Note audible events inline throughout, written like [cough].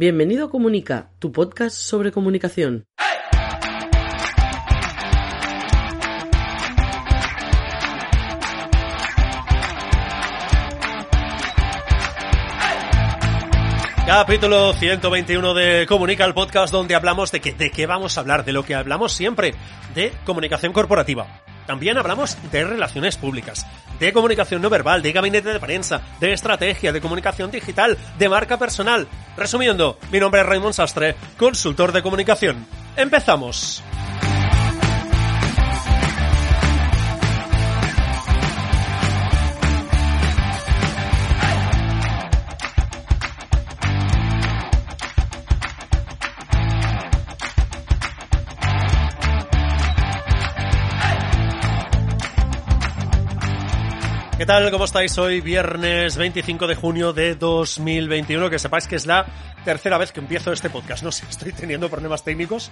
Bienvenido a Comunica, tu podcast sobre comunicación. Capítulo 121 de Comunica, el podcast donde hablamos de, que, de qué vamos a hablar, de lo que hablamos siempre, de comunicación corporativa. También hablamos de relaciones públicas, de comunicación no verbal, de gabinete de prensa, de estrategia, de comunicación digital, de marca personal. Resumiendo, mi nombre es Raymond Sastre, consultor de comunicación. ¡Empezamos! Tal? ¿Cómo estáis hoy? Viernes 25 de junio de 2021. Que sepáis que es la tercera vez que empiezo este podcast. No sé, estoy teniendo problemas técnicos.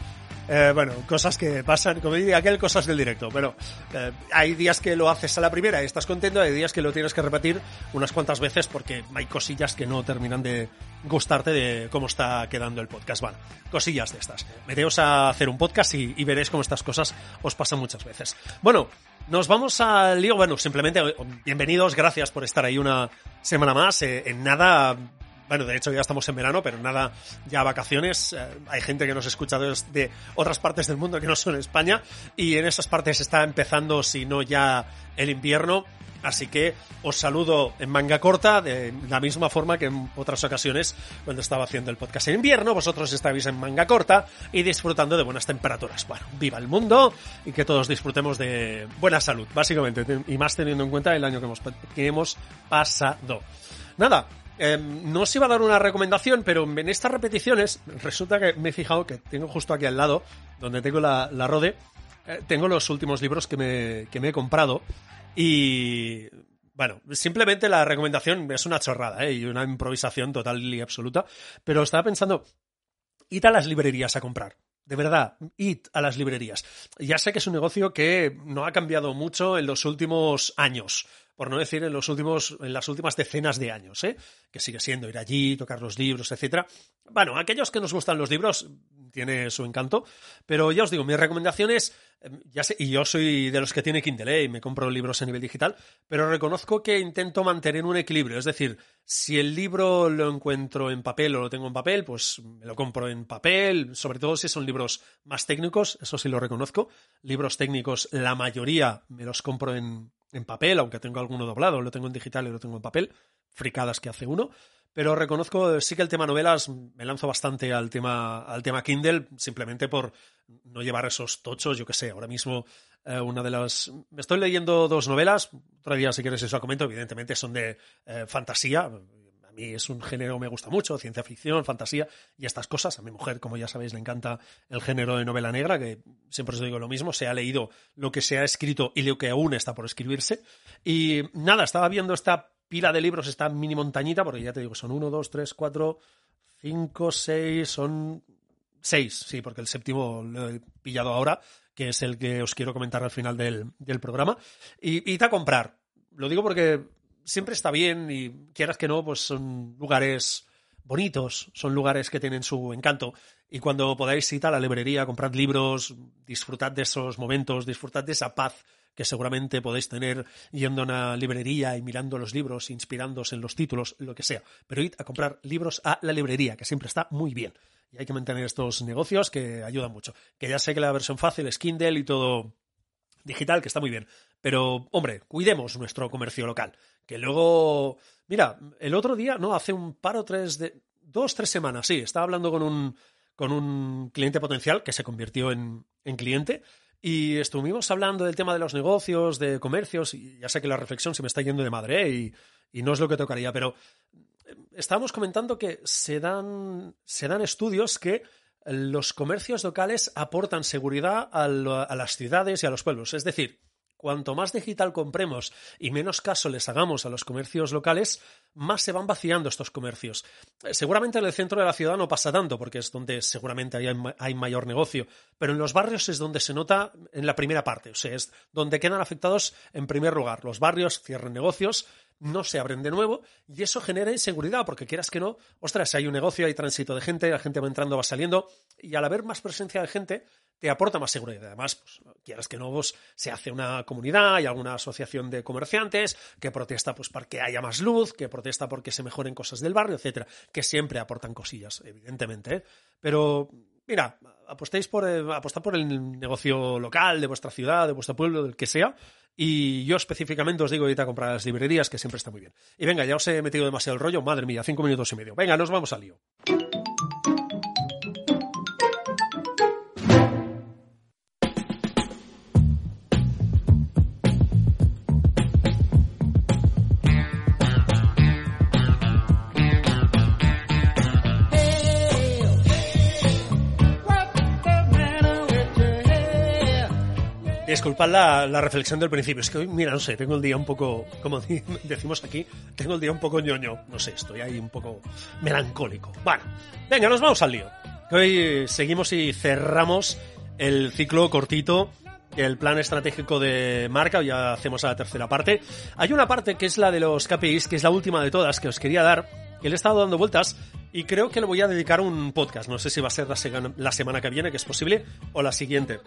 Eh, bueno, cosas que pasan, como diría aquel, cosas del directo. Pero eh, hay días que lo haces a la primera y estás contento, hay días que lo tienes que repetir unas cuantas veces porque hay cosillas que no terminan de gustarte de cómo está quedando el podcast. Bueno, cosillas de estas. Meteos a hacer un podcast y, y veréis cómo estas cosas os pasan muchas veces. Bueno, nos vamos al lío. Bueno, simplemente bienvenidos, gracias por estar ahí una semana más. Eh, en nada, bueno, de hecho ya estamos en verano, pero nada, ya vacaciones. Eh, hay gente que nos escucha de otras partes del mundo que no son España y en esas partes está empezando, si no ya, el invierno. Así que os saludo en manga corta, de la misma forma que en otras ocasiones cuando estaba haciendo el podcast en invierno, vosotros estáis en manga corta y disfrutando de buenas temperaturas. Bueno, viva el mundo y que todos disfrutemos de buena salud, básicamente, y más teniendo en cuenta el año que hemos, que hemos pasado. Nada, eh, no os iba a dar una recomendación, pero en estas repeticiones resulta que me he fijado que tengo justo aquí al lado, donde tengo la, la Rode, eh, tengo los últimos libros que me, que me he comprado y bueno, simplemente la recomendación es una chorrada ¿eh? y una improvisación total y absoluta, pero estaba pensando, id a las librerías a comprar. De verdad, id a las librerías. Ya sé que es un negocio que no ha cambiado mucho en los últimos años, por no decir en los últimos, en las últimas decenas de años, ¿eh? que sigue siendo ir allí, tocar los libros, etcétera. Bueno, aquellos que nos gustan los libros tiene su encanto, pero ya os digo, mi recomendación es, ya sé, y yo soy de los que tiene Kindle ¿eh? y me compro libros a nivel digital, pero reconozco que intento mantener un equilibrio, es decir, si el libro lo encuentro en papel o lo tengo en papel, pues me lo compro en papel, sobre todo si son libros más técnicos, eso sí lo reconozco, libros técnicos la mayoría me los compro en, en papel, aunque tengo alguno doblado, lo tengo en digital y lo tengo en papel, fricadas que hace uno. Pero reconozco, sí que el tema novelas me lanzo bastante al tema, al tema Kindle, simplemente por no llevar esos tochos, yo que sé, ahora mismo eh, una de las... Me estoy leyendo dos novelas, otro día si quieres eso comento, evidentemente son de eh, fantasía, mí es un género me gusta mucho, ciencia ficción, fantasía y estas cosas. A mi mujer, como ya sabéis, le encanta el género de novela negra, que siempre os digo lo mismo, se ha leído lo que se ha escrito y lo que aún está por escribirse. Y nada, estaba viendo esta pila de libros, esta mini montañita, porque ya te digo, son uno, dos, tres, cuatro, cinco, seis, son seis, sí, porque el séptimo lo he pillado ahora, que es el que os quiero comentar al final del, del programa. Y, y a comprar. Lo digo porque siempre está bien y quieras que no, pues son lugares bonitos, son lugares que tienen su encanto. Y cuando podáis ir a la librería, comprad libros, disfrutad de esos momentos, disfrutad de esa paz que seguramente podéis tener yendo a una librería y mirando los libros, inspirándose en los títulos, lo que sea. Pero id a comprar libros a la librería, que siempre está muy bien. Y hay que mantener estos negocios que ayudan mucho. Que ya sé que la versión fácil es Kindle y todo digital, que está muy bien. Pero, hombre, cuidemos nuestro comercio local. Que luego. Mira, el otro día, no, hace un par o tres de. dos, tres semanas, sí, estaba hablando con un, con un cliente potencial que se convirtió en, en cliente. Y estuvimos hablando del tema de los negocios, de comercios, y ya sé que la reflexión se me está yendo de madre ¿eh? y, y, no es lo que tocaría, pero estábamos comentando que se dan, se dan estudios que los comercios locales aportan seguridad a, a las ciudades y a los pueblos. Es decir, Cuanto más digital compremos y menos caso les hagamos a los comercios locales, más se van vaciando estos comercios. Eh, seguramente en el centro de la ciudad no pasa tanto, porque es donde seguramente hay, mayor negocio, pero en los barrios es donde se nota en la primera parte, o sea, es donde quedan afectados en primer lugar. Los barrios cierran negocios, no se abren de nuevo y eso genera inseguridad, porque quieras que no, ostras, hay un negocio, hay tránsito de gente, la gente va entrando, va saliendo, y al haber más presencia de gente, te aporta más seguridad. Además, pues, quieras que no, vos, se hace una comunidad, hay alguna asociación de comerciantes que protesta pues para que haya más luz, que protesta porque se mejoren cosas del barrio, etcétera, que siempre aportan cosillas, evidentemente. ¿eh? Pero mira, apostéis por eh, apostar por el negocio local de vuestra ciudad, de vuestro pueblo, del que sea. Y yo específicamente os digo ahorita a comprar las librerías, que siempre está muy bien. Y venga, ya os he metido demasiado el rollo, madre mía, cinco minutos y medio. Venga, nos vamos al lío. Disculpad la, reflexión del principio. Es que hoy, mira, no sé, tengo el día un poco, como [laughs] decimos aquí, tengo el día un poco ñoño. No sé, estoy ahí un poco melancólico. Bueno, venga, nos vamos al lío. Hoy seguimos y cerramos el ciclo cortito el plan estratégico de marca, ya hacemos a la tercera parte. Hay una parte que es la de los KPIs, que es la última de todas que os quería dar, que le he estado dando vueltas y creo que le voy a dedicar un podcast. No sé si va a ser la semana que viene, que es posible, o la siguiente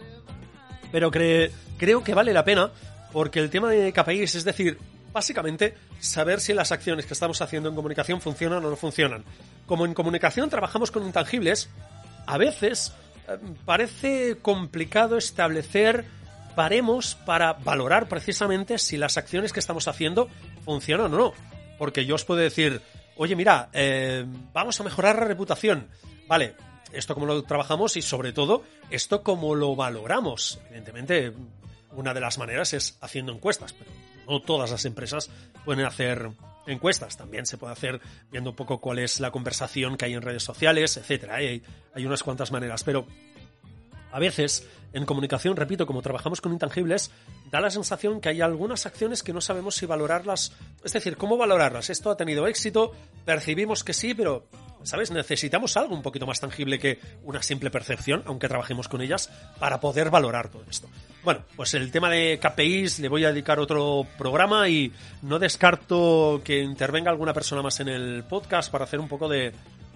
pero creo que vale la pena porque el tema de KPIs, es decir, básicamente saber si las acciones que estamos haciendo en comunicación funcionan o no funcionan. Como en comunicación trabajamos con intangibles, a veces eh, parece complicado establecer paremos para valorar precisamente si las acciones que estamos haciendo funcionan o no. Porque yo os puedo decir, oye, mira, eh, vamos a mejorar la reputación. Vale, esto cómo lo trabajamos y sobre todo esto cómo lo valoramos. Evidentemente, una de las maneras es haciendo encuestas, pero no todas las empresas pueden hacer encuestas. También se puede hacer viendo un poco cuál es la conversación que hay en redes sociales, etcétera. Hay, hay unas cuantas maneras, pero a veces en comunicación, repito, como trabajamos con intangibles, da la sensación que hay algunas acciones que no sabemos si valorarlas, es decir, cómo valorarlas. Esto ha tenido éxito, percibimos que sí, pero ¿sabes? Necesitamos algo un poquito más tangible que una simple percepción, aunque trabajemos con ellas, para poder valorar todo esto. Bueno, pues el tema de KPIs le voy a dedicar otro programa y no descarto que intervenga alguna persona más en el podcast para hacer un poco de,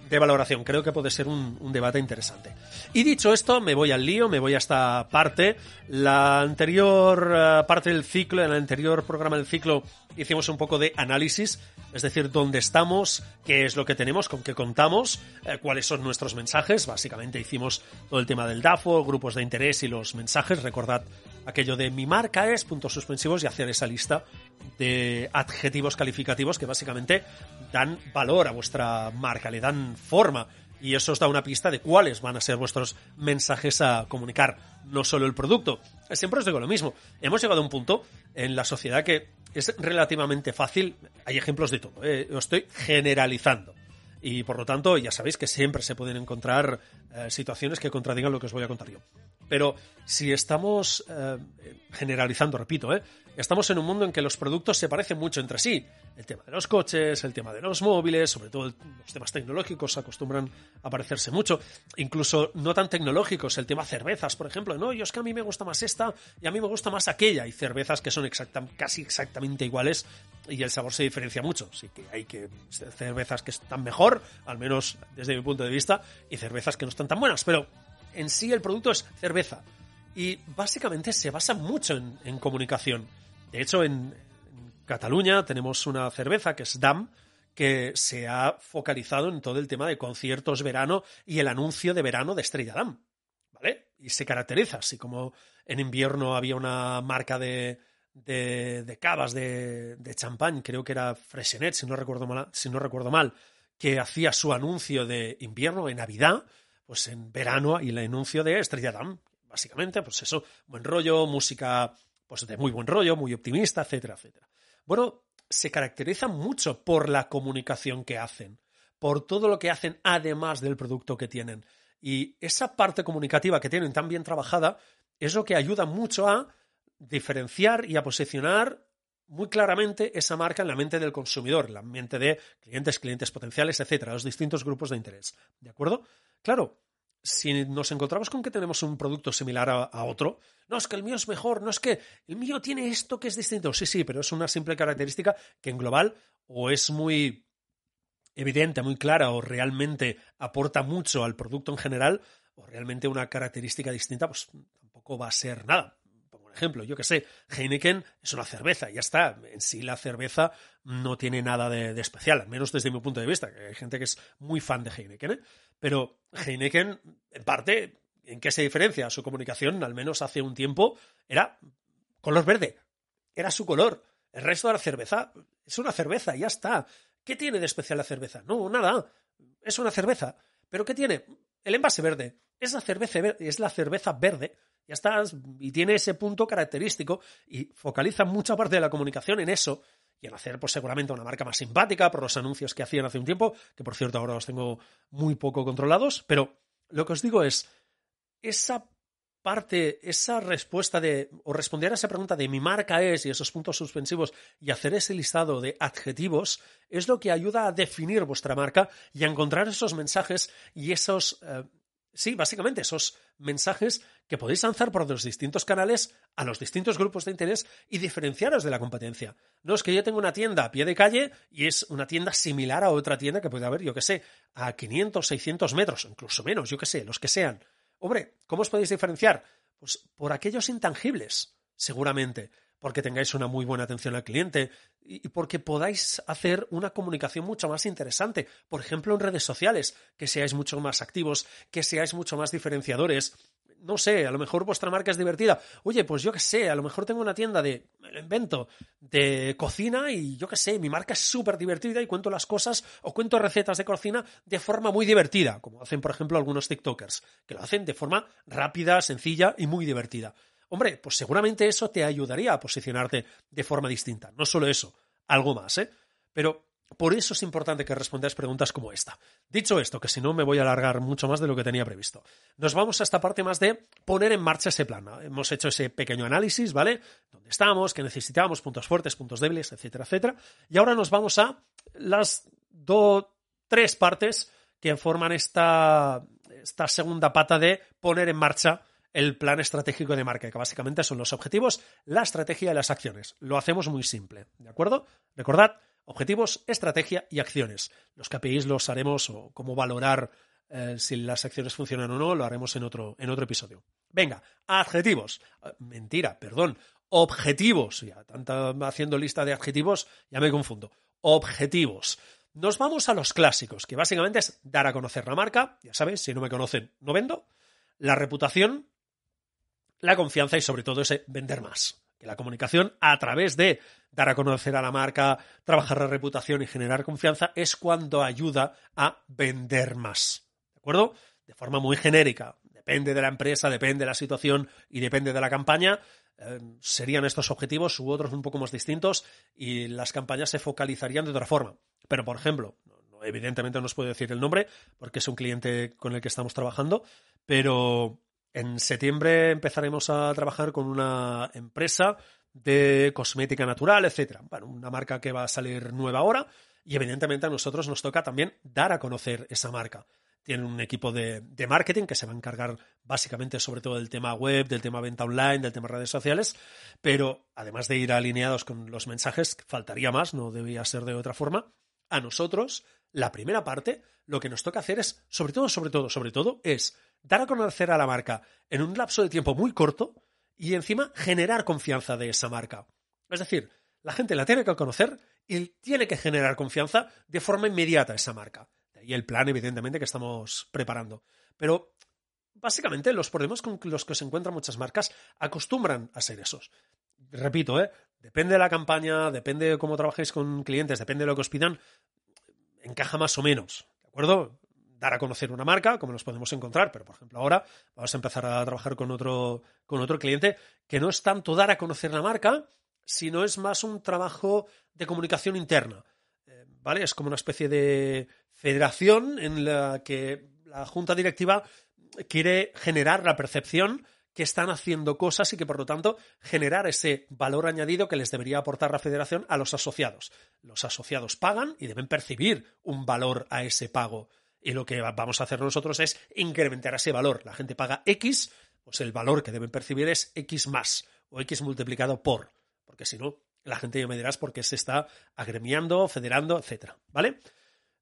de valoración. Creo que puede ser un, debate interesante. Y dicho esto, me voy al lío, me voy a esta parte. La anterior eh, parte del ciclo, en el anterior programa del ciclo, hicimos un poco de análisis, es decir, dónde estamos, qué es lo que tenemos, con qué contamos, eh, cuáles son nuestros mensajes. Básicamente hicimos todo el tema del DAFO, grupos de interés y los mensajes. Recordad aquello de mi marca es puntos suspensivos y hacer esa lista de adjetivos calificativos que básicamente dan valor a vuestra marca, le dan forma y eso os da una pista de cuáles van a ser vuestros mensajes a comunicar, no solo el producto. Siempre os digo lo mismo, hemos llegado a un punto en la sociedad que es relativamente fácil, hay ejemplos de todo, ¿eh? lo estoy generalizando. Y por lo tanto, ya sabéis que siempre se pueden encontrar eh, situaciones que contradigan lo que os voy a contar yo. Pero si estamos eh, generalizando, repito, ¿eh? estamos en un mundo en que los productos se parecen mucho entre sí. El tema de los coches, el tema de los móviles, sobre todo los temas tecnológicos acostumbran a parecerse mucho. Incluso no tan tecnológicos, el tema cervezas, por ejemplo. No, yo es que a mí me gusta más esta y a mí me gusta más aquella. Hay cervezas que son casi exactamente iguales y el sabor se diferencia mucho. Así que hay que cervezas que están mejor, al menos desde mi punto de vista, y cervezas que no están tan buenas. Pero en sí el producto es cerveza. Y básicamente se basa mucho en, comunicación. De hecho, en, Cataluña tenemos una cerveza que es DAM, que se ha focalizado en todo el tema de conciertos verano y el anuncio de verano de Estrella Damm. ¿Vale? Y se caracteriza, así como en invierno había una marca de, de, de cavas de, de, champán, creo que era Freshenet, si no recuerdo mal, si no recuerdo mal, que hacía su anuncio de invierno en Navidad, pues en verano y el anuncio de Estrella Damm. Básicamente, pues eso, buen rollo, música pues de muy buen rollo, muy optimista, etcétera, etcétera. Bueno, se caracterizan mucho por la comunicación que hacen, por todo lo que hacen además del producto que tienen. Y esa parte comunicativa que tienen tan bien trabajada es lo que ayuda mucho a diferenciar y a posicionar muy claramente esa marca en la mente del consumidor, en la mente de clientes, clientes potenciales, etcétera, los distintos grupos de interés. ¿De acuerdo? Claro, si nos encontramos con que tenemos un producto similar a, otro, no es que el mío es mejor, no es que el mío tiene esto que es distinto. Sí, sí, pero es una simple característica que en global o es muy evidente, muy clara o realmente aporta mucho al producto en general o realmente una característica distinta, pues tampoco va a ser nada ejemplo, yo que sé, Heineken es una cerveza, ya está. En sí la cerveza no tiene nada de, especial, al menos desde mi punto de vista, que hay gente que es muy fan de Heineken, ¿eh? Pero Heineken, en parte, ¿en qué se diferencia? Su comunicación, al menos hace un tiempo, era color verde. Era su color. El resto de la cerveza es una cerveza, ya está. ¿Qué tiene de especial la cerveza? No, nada. Es una cerveza. ¿Pero qué tiene? El envase verde. Es la cerveza, es la cerveza verde ya está, y tiene ese punto característico y focaliza mucha parte de la comunicación en eso y en hacer pues seguramente una marca más simpática por los anuncios que hacían hace un tiempo, que por cierto ahora los tengo muy poco controlados, pero lo que os digo es esa parte, esa respuesta de, o responder a esa pregunta de mi marca es y esos puntos suspensivos y hacer ese listado de adjetivos es lo que ayuda a definir vuestra marca y a encontrar esos mensajes y esos, eh, Sí, básicamente esos mensajes que podéis lanzar por los distintos canales a los distintos grupos de interés y diferenciaros de la competencia. No es que yo tengo una tienda a pie de calle y es una tienda similar a otra tienda que puede haber, yo que sé, a 500, 600 metros, incluso menos, yo que sé, los que sean. Hombre, ¿cómo os podéis diferenciar? Pues por aquellos intangibles, seguramente porque tengáis una muy buena atención al cliente y porque podáis hacer una comunicación mucho más interesante. Por ejemplo, en redes sociales, que seáis mucho más activos, que seáis mucho más diferenciadores. No sé, a lo mejor vuestra marca es divertida. Oye, pues yo qué sé, a lo mejor tengo una tienda de, invento, de cocina y yo qué sé, mi marca es súper divertida y cuento las cosas o cuento recetas de cocina de forma muy divertida, como hacen, por ejemplo, algunos TikTokers, que lo hacen de forma rápida, sencilla y muy divertida. Hombre, pues seguramente eso te ayudaría a posicionarte de forma distinta. No solo eso, algo más, ¿eh? Pero por eso es importante que respondáis preguntas como esta. Dicho esto, que si no me voy a alargar mucho más de lo que tenía previsto, nos vamos a esta parte más de poner en marcha ese plan. Hemos hecho ese pequeño análisis, ¿vale? ¿Dónde estamos? ¿Qué necesitamos? Puntos fuertes, puntos débiles, etcétera, etcétera. Y ahora nos vamos a las dos, tres partes que forman esta, esta segunda pata de poner en marcha el plan estratégico de marca, que básicamente son los objetivos, la estrategia y las acciones. Lo hacemos muy simple, ¿de acuerdo? Recordad, objetivos, estrategia y acciones. Los KPIs los haremos o cómo valorar eh, si las acciones funcionan o no, lo haremos en otro, en otro episodio. Venga, adjetivos. Eh, mentira, perdón. Objetivos. Ya, tanta haciendo lista de adjetivos, ya me confundo. Objetivos. Nos vamos a los clásicos, que básicamente es dar a conocer la marca. Ya sabéis, si no me conocen, no vendo. La reputación, la confianza y sobre todo ese vender más. Que la comunicación a través de dar a conocer a la marca, trabajar la reputación y generar confianza es cuando ayuda a vender más. ¿De acuerdo? De forma muy genérica. Depende de la empresa, depende de la situación y depende de la campaña. Eh, serían estos objetivos u otros un poco más distintos y las campañas se focalizarían de otra forma. Pero, por ejemplo, evidentemente no os puedo decir el nombre porque es un cliente con el que estamos trabajando, pero en septiembre empezaremos a trabajar con una empresa de cosmética natural, etcétera. Bueno, una marca que va a salir nueva ahora y evidentemente a nosotros nos toca también dar a conocer esa marca. Tienen un equipo de, marketing que se va a encargar básicamente sobre todo del tema web, del tema venta online, del tema redes sociales, pero además de ir alineados con los mensajes, faltaría más, no debía ser de otra forma, a nosotros, la primera parte, lo que nos toca hacer es, sobre todo, sobre todo, sobre todo, es dar a conocer a la marca en un lapso de tiempo muy corto y encima generar confianza de esa marca. Es decir, la gente la tiene que conocer y tiene que generar confianza de forma inmediata a esa marca. Ahí el plan, evidentemente, que estamos preparando. Pero básicamente los problemas con los que se encuentran muchas marcas acostumbran a ser esos. Repito, ¿eh? depende de la campaña, depende de cómo trabajéis con clientes, depende de lo que os pidan, encaja más o menos. ¿De acuerdo? Dar a conocer una marca, como nos podemos encontrar, pero por ejemplo ahora vamos a empezar a trabajar con otro, con otro cliente que no es tanto dar a conocer la marca, sino es más un trabajo de comunicación interna. Eh, ¿Vale? Es como una especie de federación en la que la junta directiva quiere generar la percepción que están haciendo cosas y que por lo tanto generar ese valor añadido que les debería aportar la federación a los asociados. Los asociados pagan y deben percibir un valor a ese pago. Y lo que vamos a hacer nosotros es incrementar ese valor. La gente paga X, pues el valor que deben percibir es X más o X multiplicado por. Porque si no, la gente ya me dirás por qué se está agremiando, federando, etcétera. ¿Vale?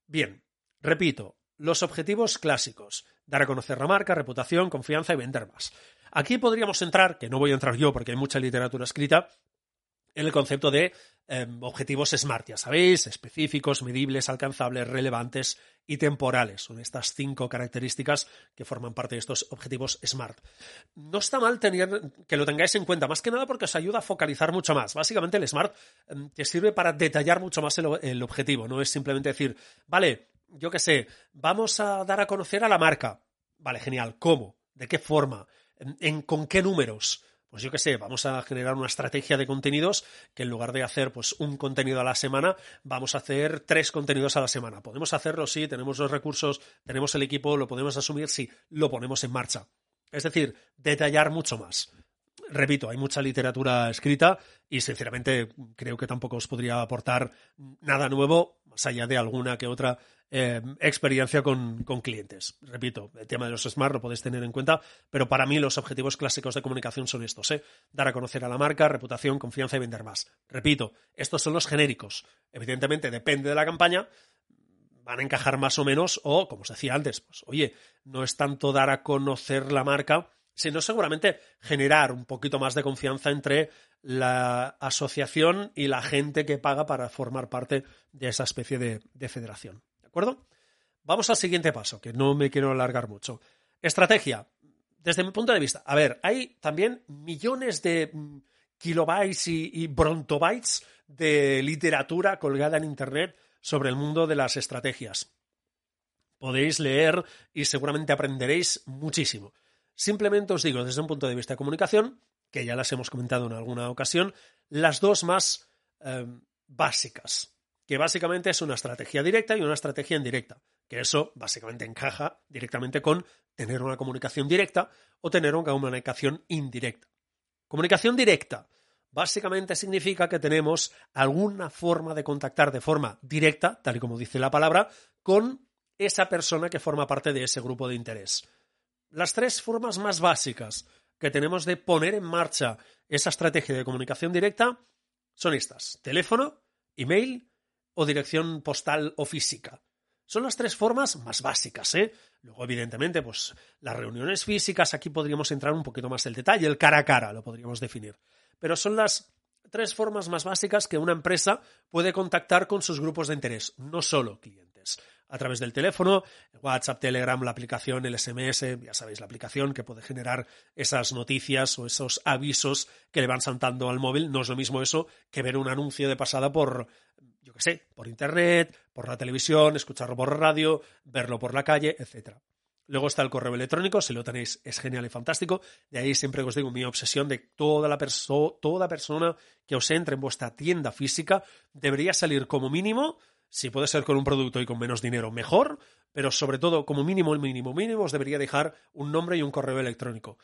Bien, repito, los objetivos clásicos. Dar a conocer la marca, reputación, confianza y vender más. Aquí podríamos entrar, que no voy a entrar yo porque hay mucha literatura escrita, en el concepto de em, objetivos SMART, ya sabéis, específicos, medibles, alcanzables, relevantes y temporales. Son estas cinco características que forman parte de estos objetivos SMART. No está mal tener, que lo tengáis en cuenta, más que nada porque os ayuda a focalizar mucho más. Básicamente el SMART em, te sirve para detallar mucho más el, objetivo, no es simplemente decir, vale, yo qué sé, vamos a dar a conocer a la marca. Vale, genial, ¿cómo? ¿De qué forma? ¿En, con qué números? Pues yo qué sé, vamos a generar una estrategia de contenidos que en lugar de hacer pues un contenido a la semana, vamos a hacer tres contenidos a la semana. ¿Podemos hacerlo? Sí, tenemos los recursos, tenemos el equipo, lo podemos asumir, sí, lo ponemos en marcha. Es decir, detallar mucho más. Repito, hay mucha literatura escrita y sinceramente creo que tampoco os podría aportar nada nuevo, más allá de alguna que otra eh, experiencia con, clientes. Repito, el tema de los Smart lo podéis tener en cuenta, pero para mí los objetivos clásicos de comunicación son estos, ¿eh? dar a conocer a la marca, reputación, confianza y vender más. Repito, estos son los genéricos. Evidentemente, depende de la campaña, van a encajar más o menos, o, como os decía antes, pues oye, no es tanto dar a conocer la marca, sino seguramente generar un poquito más de confianza entre la asociación y la gente que paga para formar parte de esa especie de federación acuerdo? Vamos al siguiente paso, que no me quiero alargar mucho. Estrategia. Desde mi punto de vista, a ver, hay también millones de mm, kilobytes y, brontobytes de literatura colgada en Internet sobre el mundo de las estrategias. Podéis leer y seguramente aprenderéis muchísimo. Simplemente os digo, desde un punto de vista de comunicación, que ya las hemos comentado en alguna ocasión, las dos más eh, básicas que básicamente es una estrategia directa y una estrategia indirecta, que eso básicamente encaja directamente con tener una comunicación directa o tener una comunicación indirecta. Comunicación directa básicamente significa que tenemos alguna forma de contactar de forma directa, tal y como dice la palabra, con esa persona que forma parte de ese grupo de interés. Las tres formas más básicas que tenemos de poner en marcha esa estrategia de comunicación directa son estas. Teléfono, email o dirección postal o física. Son las tres formas más básicas, ¿eh? Luego, evidentemente, pues las reuniones físicas, aquí podríamos entrar un poquito más en detalle, el cara a cara lo podríamos definir. Pero son las tres formas más básicas que una empresa puede contactar con sus grupos de interés, no solo clientes. A través del teléfono, WhatsApp, Telegram, la aplicación, el SMS, ya sabéis, la aplicación que puede generar esas noticias o esos avisos que le van saltando al móvil. No es lo mismo eso que ver un anuncio de pasada por yo qué sé, por internet, por la televisión, escucharlo por radio, verlo por la calle, etc. Luego está el correo electrónico, si lo tenéis es genial y fantástico. De ahí siempre os digo mi obsesión de toda, la toda persona que os entre en vuestra tienda física debería salir como mínimo, si puede ser con un producto y con menos dinero, mejor, pero sobre todo como mínimo, el mínimo mínimo os debería dejar un nombre y un correo electrónico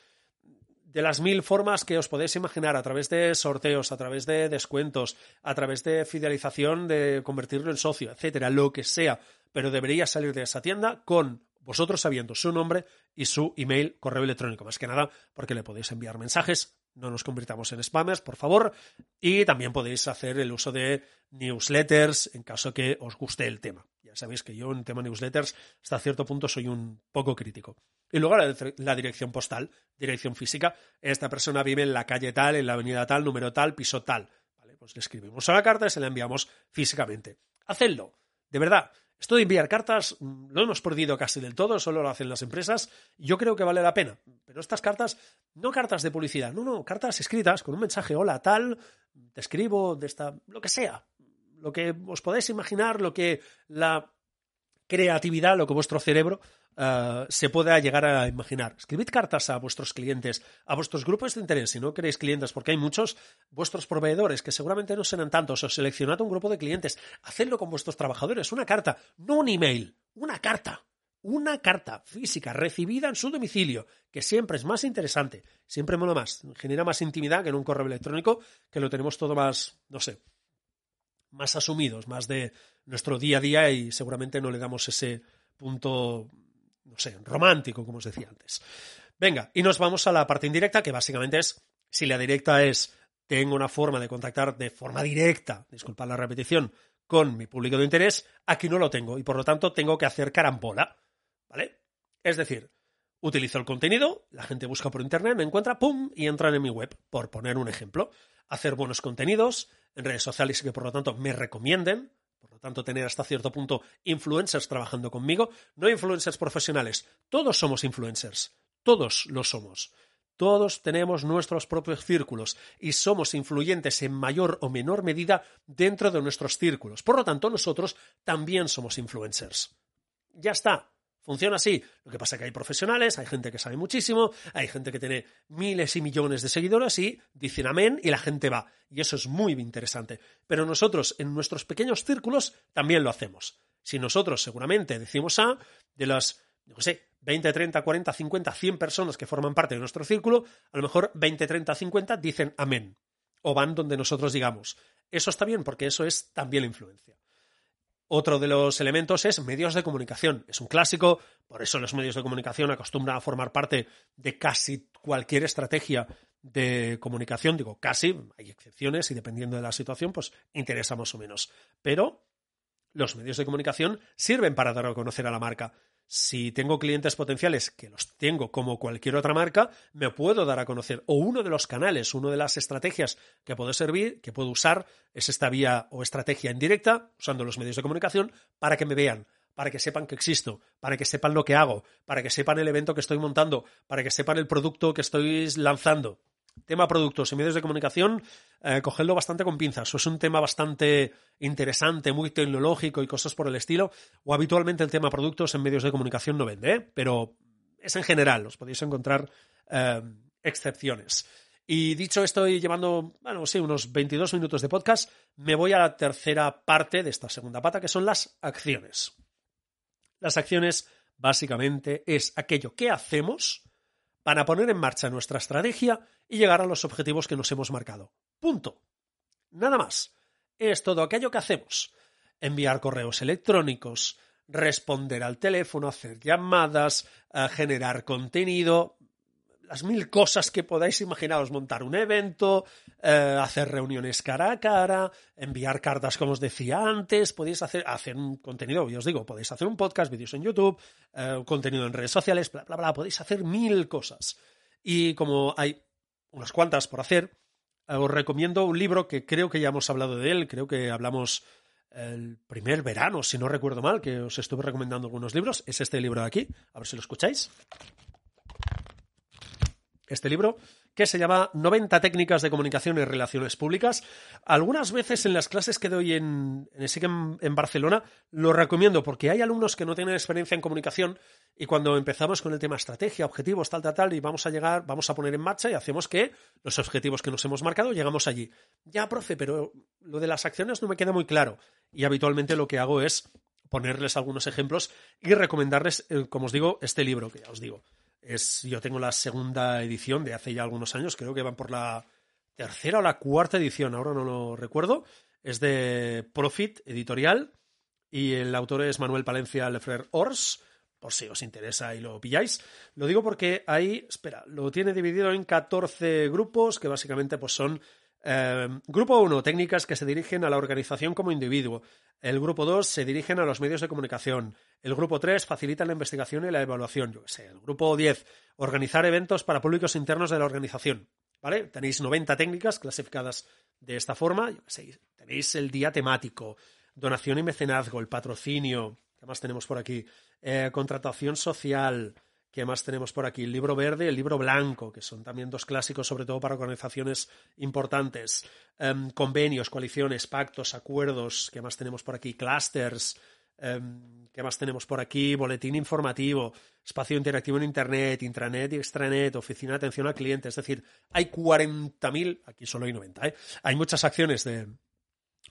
de las mil formas que os podéis imaginar, a través de sorteos, a través de descuentos, a través de fidelización, de convertirlo en socio, etcétera, lo que sea, pero debería salir de esa tienda con vosotros sabiendo su nombre y su email, correo electrónico, más que nada porque le podéis enviar mensajes, no nos convirtamos en spammers, por favor, y también podéis hacer el uso de newsletters en caso que os guste el tema. Ya sabéis que yo en tema newsletters hasta cierto punto soy un poco crítico. Y luego la, dirección postal, dirección física. Esta persona vive en la calle tal, en la avenida tal, número tal, piso tal. ¿Vale? Pues le escribimos a la carta y se la enviamos físicamente. Hacedlo. De verdad. Esto de enviar cartas mm, lo hemos perdido casi del todo, solo lo hacen las empresas. Yo creo que vale la pena. Pero estas cartas, no cartas de publicidad, no, no, cartas escritas con un mensaje, hola, tal, te escribo de esta, lo que sea, lo que os podéis imaginar, lo que la creatividad lo que vuestro cerebro uh, se pueda llegar a imaginar. Escribid cartas a vuestros clientes, a vuestros grupos de interés. Si no queréis clientes, porque hay muchos, vuestros proveedores, que seguramente no serán tantos, o seleccionad un grupo de clientes. Hacedlo con vuestros trabajadores. Una carta, no un email, una carta. Una carta física recibida en su domicilio, que siempre es más interesante, siempre mola más, genera más intimidad que en un correo electrónico, que lo tenemos todo más, no sé, más asumidos, más de nuestro día a día y seguramente no le damos ese punto no sé, romántico, como os decía antes. Venga, y nos vamos a la parte indirecta, que básicamente es, si la directa es, tengo una forma de contactar de forma directa, disculpad la repetición, con mi público de interés, aquí no lo tengo y por lo tanto tengo que hacer carambola, ¿vale? Es decir, utilizo el contenido, la gente busca por internet, me encuentra, ¡pum! y entran en mi web, por poner un ejemplo. Hacer buenos contenidos en redes sociales y que por lo tanto me recomienden, por lo tanto, tener hasta cierto punto influencers trabajando conmigo, no influencers profesionales, todos somos influencers, todos lo somos. Todos tenemos nuestros propios círculos y somos influyentes en mayor o menor medida dentro de nuestros círculos. Por lo tanto, nosotros también somos influencers. Ya está. Funciona así. Lo que pasa es que hay profesionales, hay gente que sabe muchísimo, hay gente que tiene miles y millones de seguidores y dicen amén y la gente va. Y eso es muy interesante. Pero nosotros, en nuestros pequeños círculos, también lo hacemos. Si nosotros seguramente decimos A, de las, no sé, 20, 30, 40, 50, 100 personas que forman parte de nuestro círculo, a lo mejor 20, 30, 50 dicen amén. O van donde nosotros digamos. Eso está bien porque eso es también la influencia. Otro de los elementos es medios de comunicación. Es un clásico, por eso los medios de comunicación acostumbran a formar parte de casi cualquier estrategia de comunicación. Digo casi, hay excepciones y dependiendo de la situación, pues interesa más o menos. Pero los medios de comunicación sirven para dar a conocer a la marca si tengo clientes potenciales, que los tengo como cualquier otra marca, me puedo dar a conocer. O uno de los canales, una de las estrategias que puedo servir, que puedo usar, es esta vía o estrategia indirecta, usando los medios de comunicación, para que me vean, para que sepan que existo, para que sepan lo que hago, para que sepan el evento que estoy montando, para que sepan el producto que estoy lanzando. Tema productos y medios de comunicación, eh, cogedlo bastante con pinzas. O es un tema bastante interesante, muy tecnológico y cosas por el estilo. O habitualmente el tema productos en medios de comunicación no vende, ¿eh? pero es en general, os podéis encontrar eh, excepciones. Y dicho esto, llevando, bueno, sí, unos 22 minutos de podcast, me voy a la tercera parte de esta segunda pata, que son las acciones. Las acciones, básicamente, es aquello que hacemos para poner en marcha nuestra estrategia y llegar a los objetivos que nos hemos marcado. Punto. Nada más. Es todo aquello que hacemos. Enviar correos electrónicos, responder al teléfono, hacer llamadas, eh, generar contenido, las mil cosas que podáis imaginaros, montar un evento, eh, hacer reuniones cara a cara, enviar cartas como os decía antes, podéis hacer, hacer un contenido, yo os digo, podéis hacer un podcast, vídeos en YouTube, eh, contenido en redes sociales, bla, bla, bla, podéis hacer mil cosas. Y como hay unas cuantas por hacer, eh, os recomiendo un libro que creo que ya hemos hablado de él, creo que hablamos el primer verano, si no recuerdo mal, que os estuve recomendando algunos libros, es este libro de aquí, a ver si lo escucháis este libro, que se llama 90 técnicas de comunicación y relaciones públicas. Algunas veces en las clases que doy en, en en, Barcelona lo recomiendo porque hay alumnos que no tienen experiencia en comunicación y cuando empezamos con el tema estrategia, objetivos, tal, tal, tal, y vamos a llegar, vamos a poner en marcha y hacemos que los objetivos que nos hemos marcado llegamos allí. Ya, profe, pero lo de las acciones no me queda muy claro. Y habitualmente lo que hago es ponerles algunos ejemplos y recomendarles, eh, como os digo, este libro que ya os digo. Es, yo tengo la segunda edición de hace ya algunos años, creo que van por la tercera o la cuarta edición, ahora no lo recuerdo. Es de Profit Editorial y el autor es Manuel Palencia Lefrer Ors, por si os interesa y lo pilláis. Lo digo porque ahí, espera, lo tiene dividido en 14 grupos que básicamente pues son eh, grupo 1, técnicas que se dirigen a la organización como individuo. El grupo 2 se dirigen a los medios de comunicación. El grupo 3 facilita la investigación y la evaluación. Yo sé. El grupo 10, organizar eventos para públicos internos de la organización. ¿Vale? Tenéis 90 técnicas clasificadas de esta forma. Tenéis el día temático, donación y mecenazgo, el patrocinio. ¿Qué más tenemos por aquí? Eh, contratación social, ¿Qué más tenemos por aquí? El libro verde y el libro blanco, que son también dos clásicos, sobre todo para organizaciones importantes. Em, convenios, coaliciones, pactos, acuerdos. ¿Qué más tenemos por aquí? Clusters. Em, ¿Qué más tenemos por aquí? Boletín informativo, espacio interactivo en Internet, intranet y extranet, oficina de atención al cliente. Es decir, hay 40.000, aquí solo hay 90, ¿eh? Hay muchas acciones de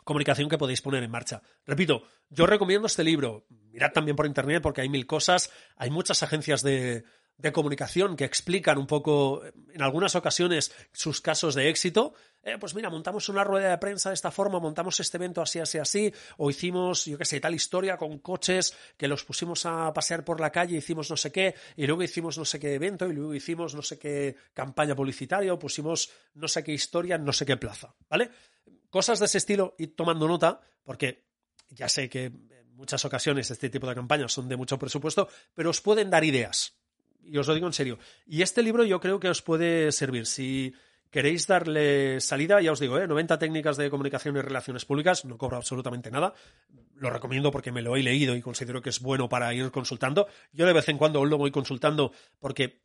comunicación que podéis poner en marcha. Repito, yo recomiendo este libro. Mirad también por Internet porque hay mil cosas. Hay muchas agencias de, comunicación que explican un poco, en algunas ocasiones, sus casos de éxito. Eh, pues mira, montamos una rueda de prensa de esta forma, montamos este evento así, así, así, o hicimos, yo qué sé, tal historia con coches que los pusimos a pasear por la calle, hicimos no sé qué, y luego hicimos no sé qué evento, y luego hicimos no sé qué campaña publicitaria, o pusimos no sé qué historia en no sé qué plaza, ¿vale? Cosas de ese estilo, y tomando nota, porque ya sé que en muchas ocasiones este tipo de campañas son de mucho presupuesto, pero os pueden dar ideas, y os lo digo en serio. Y este libro yo creo que os puede servir. Si queréis darle salida, ya os digo, ¿eh? 90 técnicas de comunicación y relaciones públicas, no cobro absolutamente nada. Lo recomiendo porque me lo he leído y considero que es bueno para ir consultando. Yo de vez en cuando lo voy consultando porque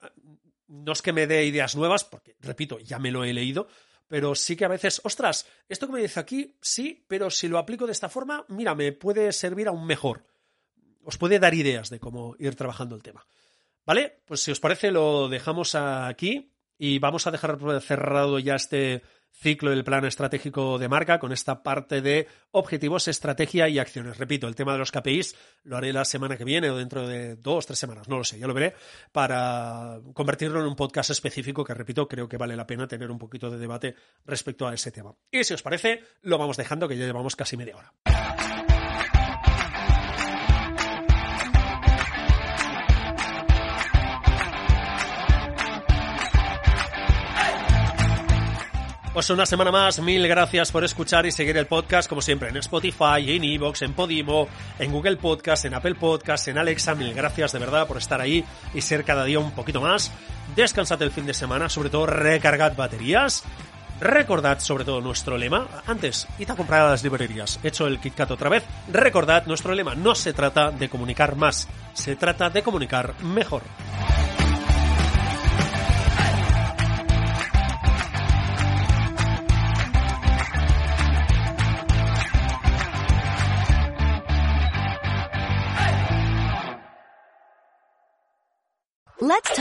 no es que me dé ideas nuevas, porque, repito, ya me lo he leído, pero sí que a veces, ostras, esto que me dice aquí, sí, pero si lo aplico de esta forma, mira, me puede servir aún mejor. Os puede dar ideas de cómo ir trabajando el tema. ¿Vale? Pues si os parece lo dejamos aquí y vamos a dejar cerrado ya este ciclo del plan estratégico de marca con esta parte de objetivos, estrategia y acciones. Repito, el tema de los KPIs lo haré la semana que viene o dentro de dos, tres semanas, no lo sé, ya lo veré, para convertirlo en un podcast específico que, repito, creo que vale la pena tener un poquito de debate respecto a ese tema. Y si os parece, lo vamos dejando, que ya llevamos casi media hora. Pues una semana más, mil gracias por escuchar y seguir el podcast, como siempre, en Spotify, en Evox, en Podimo, en Google Podcast, en Apple Podcast, en Alexa. Mil gracias de verdad por estar ahí y ser cada día un poquito más. Descansad el fin de semana, sobre todo recargad baterías. Recordad sobre todo nuestro lema. Antes, id a comprar a las librerías. Hecho el KitKat otra vez. Recordad nuestro lema. No se trata de comunicar más, se trata de comunicar mejor.